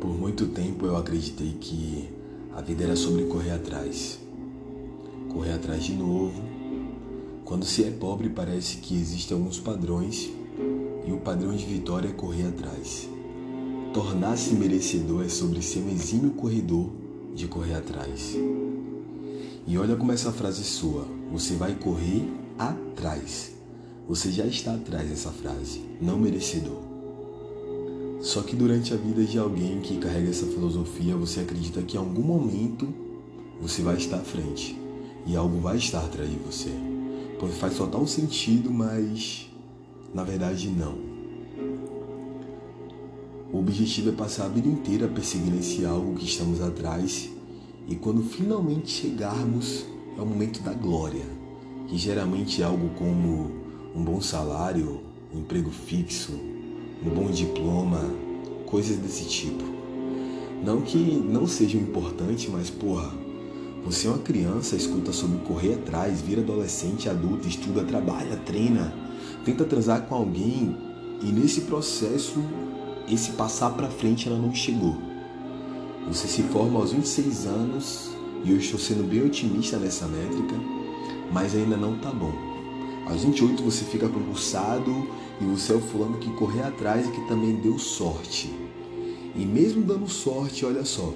Por muito tempo eu acreditei que a vida era sobre correr atrás. Correr atrás de novo. Quando se é pobre, parece que existem alguns padrões e o padrão de vitória é correr atrás. Tornar-se merecedor é sobre ser um exímio corredor de correr atrás. E olha como essa frase soa: você vai correr atrás. Você já está atrás dessa frase, não merecedor. Só que durante a vida de alguém que carrega essa filosofia, você acredita que em algum momento você vai estar à frente e algo vai estar atrás de você. Pois faz total sentido, mas na verdade não. O objetivo é passar a vida inteira perseguindo esse algo que estamos atrás e quando finalmente chegarmos é o momento da glória, que geralmente é algo como um bom salário, um emprego fixo, um bom diploma, coisas desse tipo. Não que não seja importante, mas porra, você é uma criança, escuta sobre correr atrás, vira adolescente, adulto, estuda, trabalha, treina, tenta transar com alguém e nesse processo, esse passar para frente ela não chegou. Você se forma aos 26 anos e eu estou sendo bem otimista nessa métrica, mas ainda não tá bom. Aos 28 você fica concursado e você é o fulano que correu atrás e que também deu sorte. E mesmo dando sorte, olha só,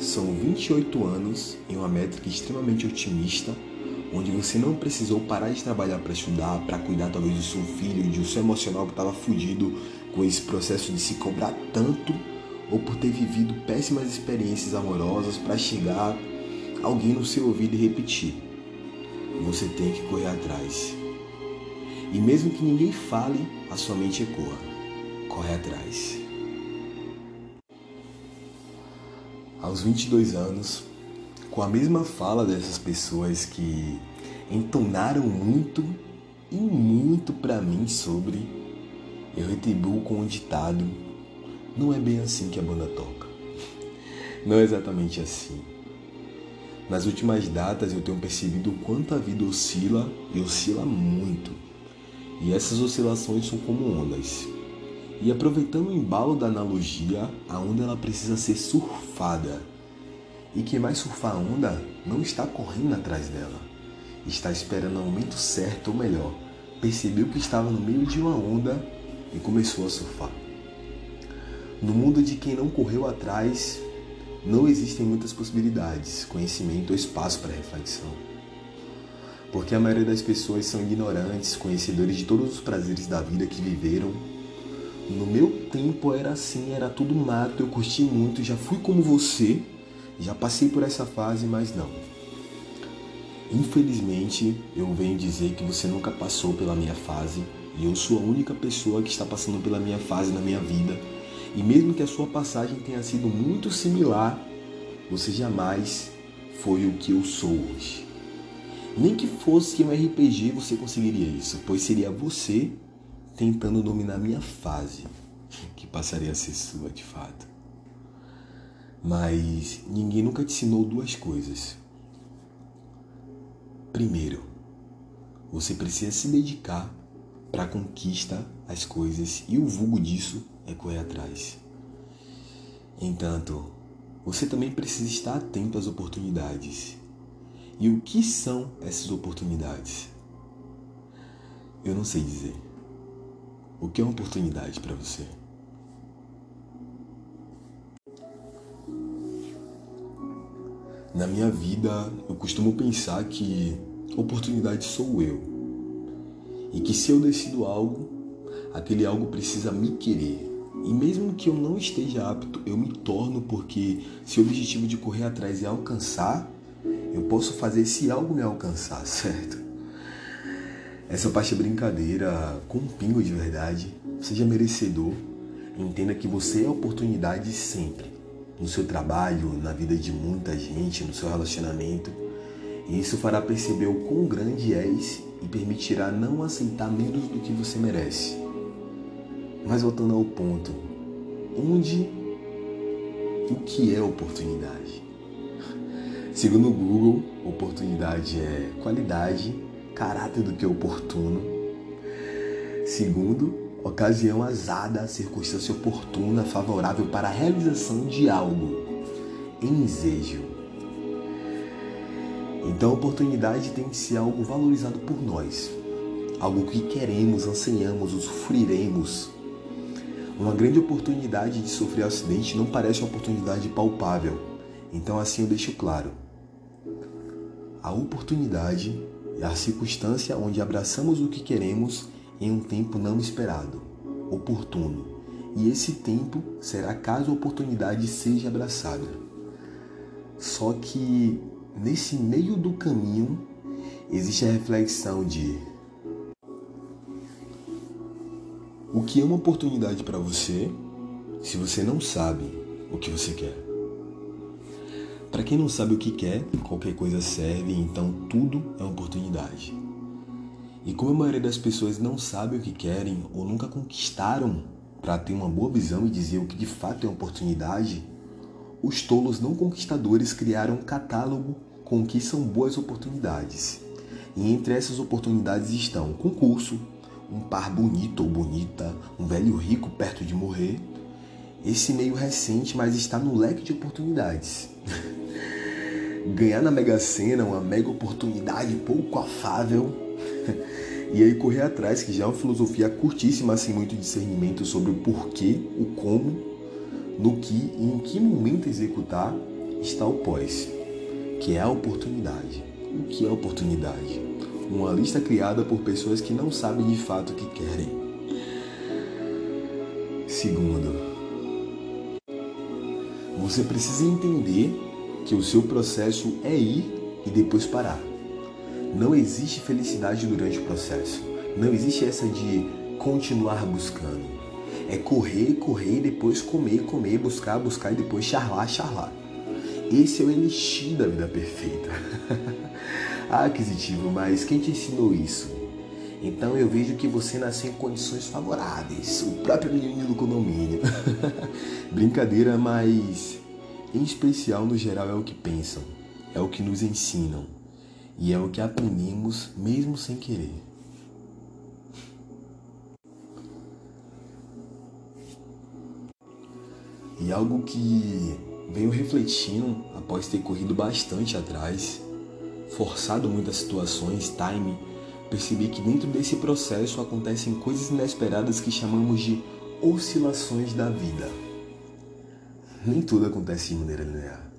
são 28 anos em uma métrica extremamente otimista, onde você não precisou parar de trabalhar para estudar, para cuidar talvez do seu filho, de um seu emocional que estava fudido com esse processo de se cobrar tanto, ou por ter vivido péssimas experiências amorosas para chegar alguém no seu ouvido e repetir. Você tem que correr atrás. E mesmo que ninguém fale, a sua mente ecoa. Corre atrás. Aos 22 anos, com a mesma fala dessas pessoas que entonaram muito e muito para mim sobre, eu retribuo com um ditado: não é bem assim que a banda toca. Não é exatamente assim. Nas últimas datas eu tenho percebido o quanto a vida oscila e oscila muito. E essas oscilações são como ondas. E aproveitando o embalo da analogia, a onda ela precisa ser surfada. E quem vai surfar a onda não está correndo atrás dela. Está esperando o momento certo, ou melhor, percebeu que estava no meio de uma onda e começou a surfar. No mundo de quem não correu atrás, não existem muitas possibilidades, conhecimento ou espaço para reflexão. Porque a maioria das pessoas são ignorantes, conhecedores de todos os prazeres da vida que viveram. No meu tempo era assim, era tudo mato, eu curti muito, já fui como você, já passei por essa fase, mas não. Infelizmente, eu venho dizer que você nunca passou pela minha fase e eu sou a única pessoa que está passando pela minha fase na minha vida e mesmo que a sua passagem tenha sido muito similar, você jamais foi o que eu sou hoje. Nem que fosse um RPG você conseguiria isso, pois seria você tentando dominar minha fase, que passaria a ser sua de fato. Mas ninguém nunca te ensinou duas coisas. Primeiro, você precisa se dedicar para conquista as coisas e o vulgo disso é correr atrás. Entanto, você também precisa estar atento às oportunidades. E o que são essas oportunidades? Eu não sei dizer. O que é uma oportunidade para você? Na minha vida, eu costumo pensar que oportunidade sou eu. E que se eu decido algo, aquele algo precisa me querer. E mesmo que eu não esteja apto, eu me torno, porque se o objetivo de correr atrás é alcançar, eu posso fazer esse algo me alcançar, certo? Essa parte é brincadeira, com um pingo de verdade. Seja merecedor. Entenda que você é oportunidade sempre. No seu trabalho, na vida de muita gente, no seu relacionamento. E isso fará perceber o quão grande és e permitirá não aceitar menos do que você merece. Mas voltando ao ponto, onde o que é oportunidade? Segundo o Google, oportunidade é qualidade, caráter do que é oportuno. Segundo, ocasião azada, circunstância oportuna, favorável para a realização de algo, ensejo. Então a oportunidade tem que ser algo valorizado por nós, algo que queremos, ansiamos, usufruiremos. Uma grande oportunidade de sofrer acidente não parece uma oportunidade palpável. Então assim eu deixo claro. A oportunidade é a circunstância onde abraçamos o que queremos em um tempo não esperado, oportuno. E esse tempo será caso a oportunidade seja abraçada. Só que nesse meio do caminho existe a reflexão de o que é uma oportunidade para você se você não sabe o que você quer. Para quem não sabe o que quer, qualquer coisa serve, então tudo é uma oportunidade. E como a maioria das pessoas não sabe o que querem ou nunca conquistaram para ter uma boa visão e dizer o que de fato é oportunidade, os tolos não conquistadores criaram um catálogo com o que são boas oportunidades. E entre essas oportunidades estão concurso, um par bonito ou bonita, um velho rico perto de morrer. Esse meio recente, mas está no leque de oportunidades. Ganhar na Mega Sena, uma mega oportunidade pouco afável. e aí correr atrás, que já é uma filosofia curtíssima, sem muito discernimento sobre o porquê, o como, no que e em que momento executar, está o pós, que é a oportunidade. O que é oportunidade? Uma lista criada por pessoas que não sabem de fato o que querem. Segundo, você precisa entender que o seu processo é ir e depois parar. Não existe felicidade durante o processo. Não existe essa de continuar buscando. É correr, correr depois comer, comer, buscar, buscar e depois charlar, charlar. Esse é o elixir da vida perfeita. ah, aquisitivo, mas quem te ensinou isso? Então eu vejo que você nasceu em condições favoráveis, o próprio menino do condomínio. Brincadeira, mas em especial no geral é o que pensam, é o que nos ensinam e é o que aprendemos mesmo sem querer. E algo que venho refletindo após ter corrido bastante atrás, forçado muitas situações, time, percebi que dentro desse processo acontecem coisas inesperadas que chamamos de oscilações da vida. Nem tudo acontece de maneira linear.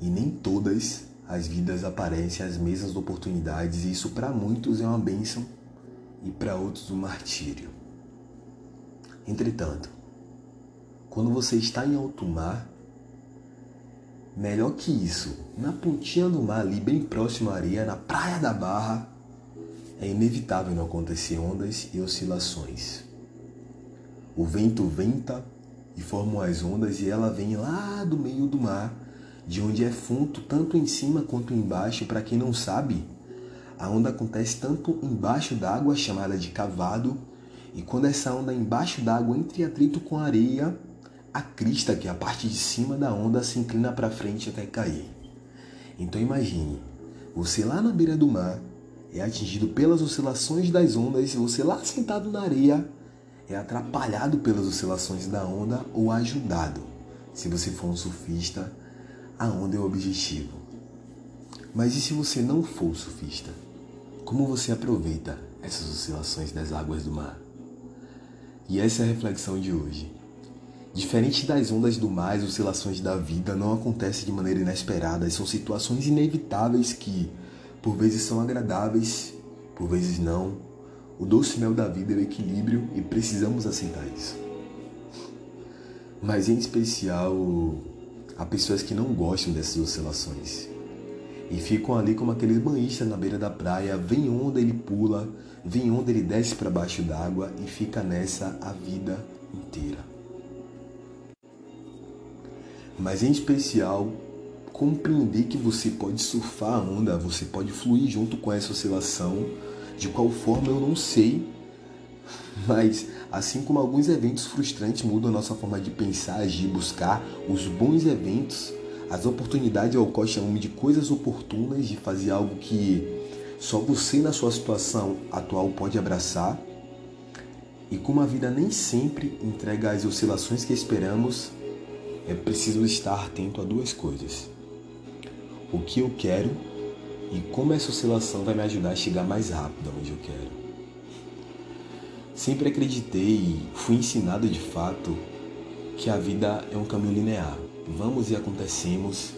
E nem todas as vidas aparecem as mesmas oportunidades, e isso para muitos é uma bênção e para outros um martírio. Entretanto, quando você está em alto mar, melhor que isso, na pontinha do mar, ali bem próximo à areia, na praia da Barra, é inevitável não acontecer ondas e oscilações. O vento venta e formam as ondas e ela vem lá do meio do mar, de onde é fundo tanto em cima quanto embaixo. Para quem não sabe, a onda acontece tanto embaixo d'água, chamada de cavado, e quando essa onda embaixo d'água entra em atrito com a areia, a crista, que é a parte de cima da onda, se inclina para frente até cair. Então imagine, você lá na beira do mar é atingido pelas oscilações das ondas, e você lá sentado na areia é atrapalhado pelas oscilações da onda ou ajudado. Se você for um surfista, a onda é o objetivo. Mas e se você não for surfista? Como você aproveita essas oscilações das águas do mar? E essa é a reflexão de hoje. Diferente das ondas do mar, as oscilações da vida não acontecem de maneira inesperada, são situações inevitáveis que, por vezes, são agradáveis, por vezes não. O doce mel da vida é o equilíbrio e precisamos aceitar isso. Mas em especial, há pessoas que não gostam dessas oscilações. E ficam ali como aqueles banhistas na beira da praia, vem onda ele pula, vem onda ele desce para baixo d'água. E fica nessa a vida inteira mas em especial compreender que você pode surfar a onda, você pode fluir junto com essa oscilação. De qual forma eu não sei, mas assim como alguns eventos frustrantes mudam a nossa forma de pensar, agir, buscar os bons eventos, as oportunidades ao qual chamamos de coisas oportunas, de fazer algo que só você na sua situação atual pode abraçar, E como a vida nem sempre entrega as oscilações que esperamos, é preciso estar atento a duas coisas: o que eu quero e como essa oscilação vai me ajudar a chegar mais rápido onde eu quero. Sempre acreditei e fui ensinado de fato que a vida é um caminho linear. Vamos e acontecemos.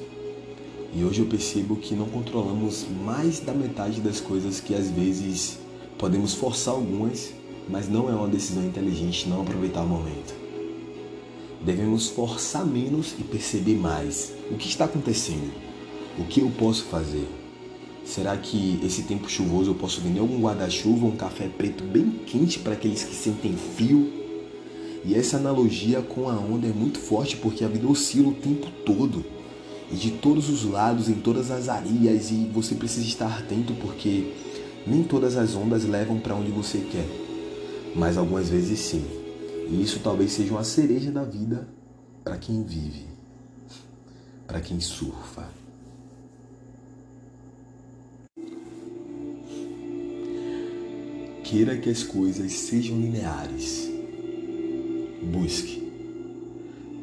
E hoje eu percebo que não controlamos mais da metade das coisas que às vezes podemos forçar algumas, mas não é uma decisão inteligente não aproveitar o momento. Devemos forçar menos e perceber mais o que está acontecendo, o que eu posso fazer. Será que esse tempo chuvoso eu posso vender algum guarda-chuva, um café preto bem quente para aqueles que sentem frio? E essa analogia com a onda é muito forte porque a vida oscila o tempo todo. E de todos os lados, em todas as areias, e você precisa estar atento porque nem todas as ondas levam para onde você quer, mas algumas vezes sim. E isso talvez seja uma cereja da vida para quem vive, para quem surfa. Queira que as coisas sejam lineares. Busque.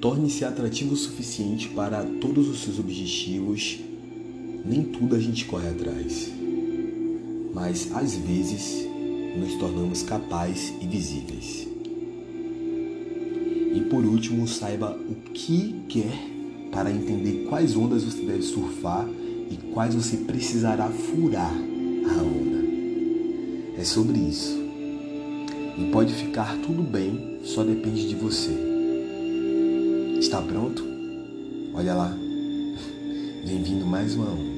Torne-se atrativo o suficiente para todos os seus objetivos. Nem tudo a gente corre atrás. Mas às vezes nos tornamos capazes e visíveis. E por último, saiba o que quer para entender quais ondas você deve surfar e quais você precisará furar a onda. É sobre isso. E pode ficar tudo bem, só depende de você. Está pronto? Olha lá. Vem vindo mais uma onda.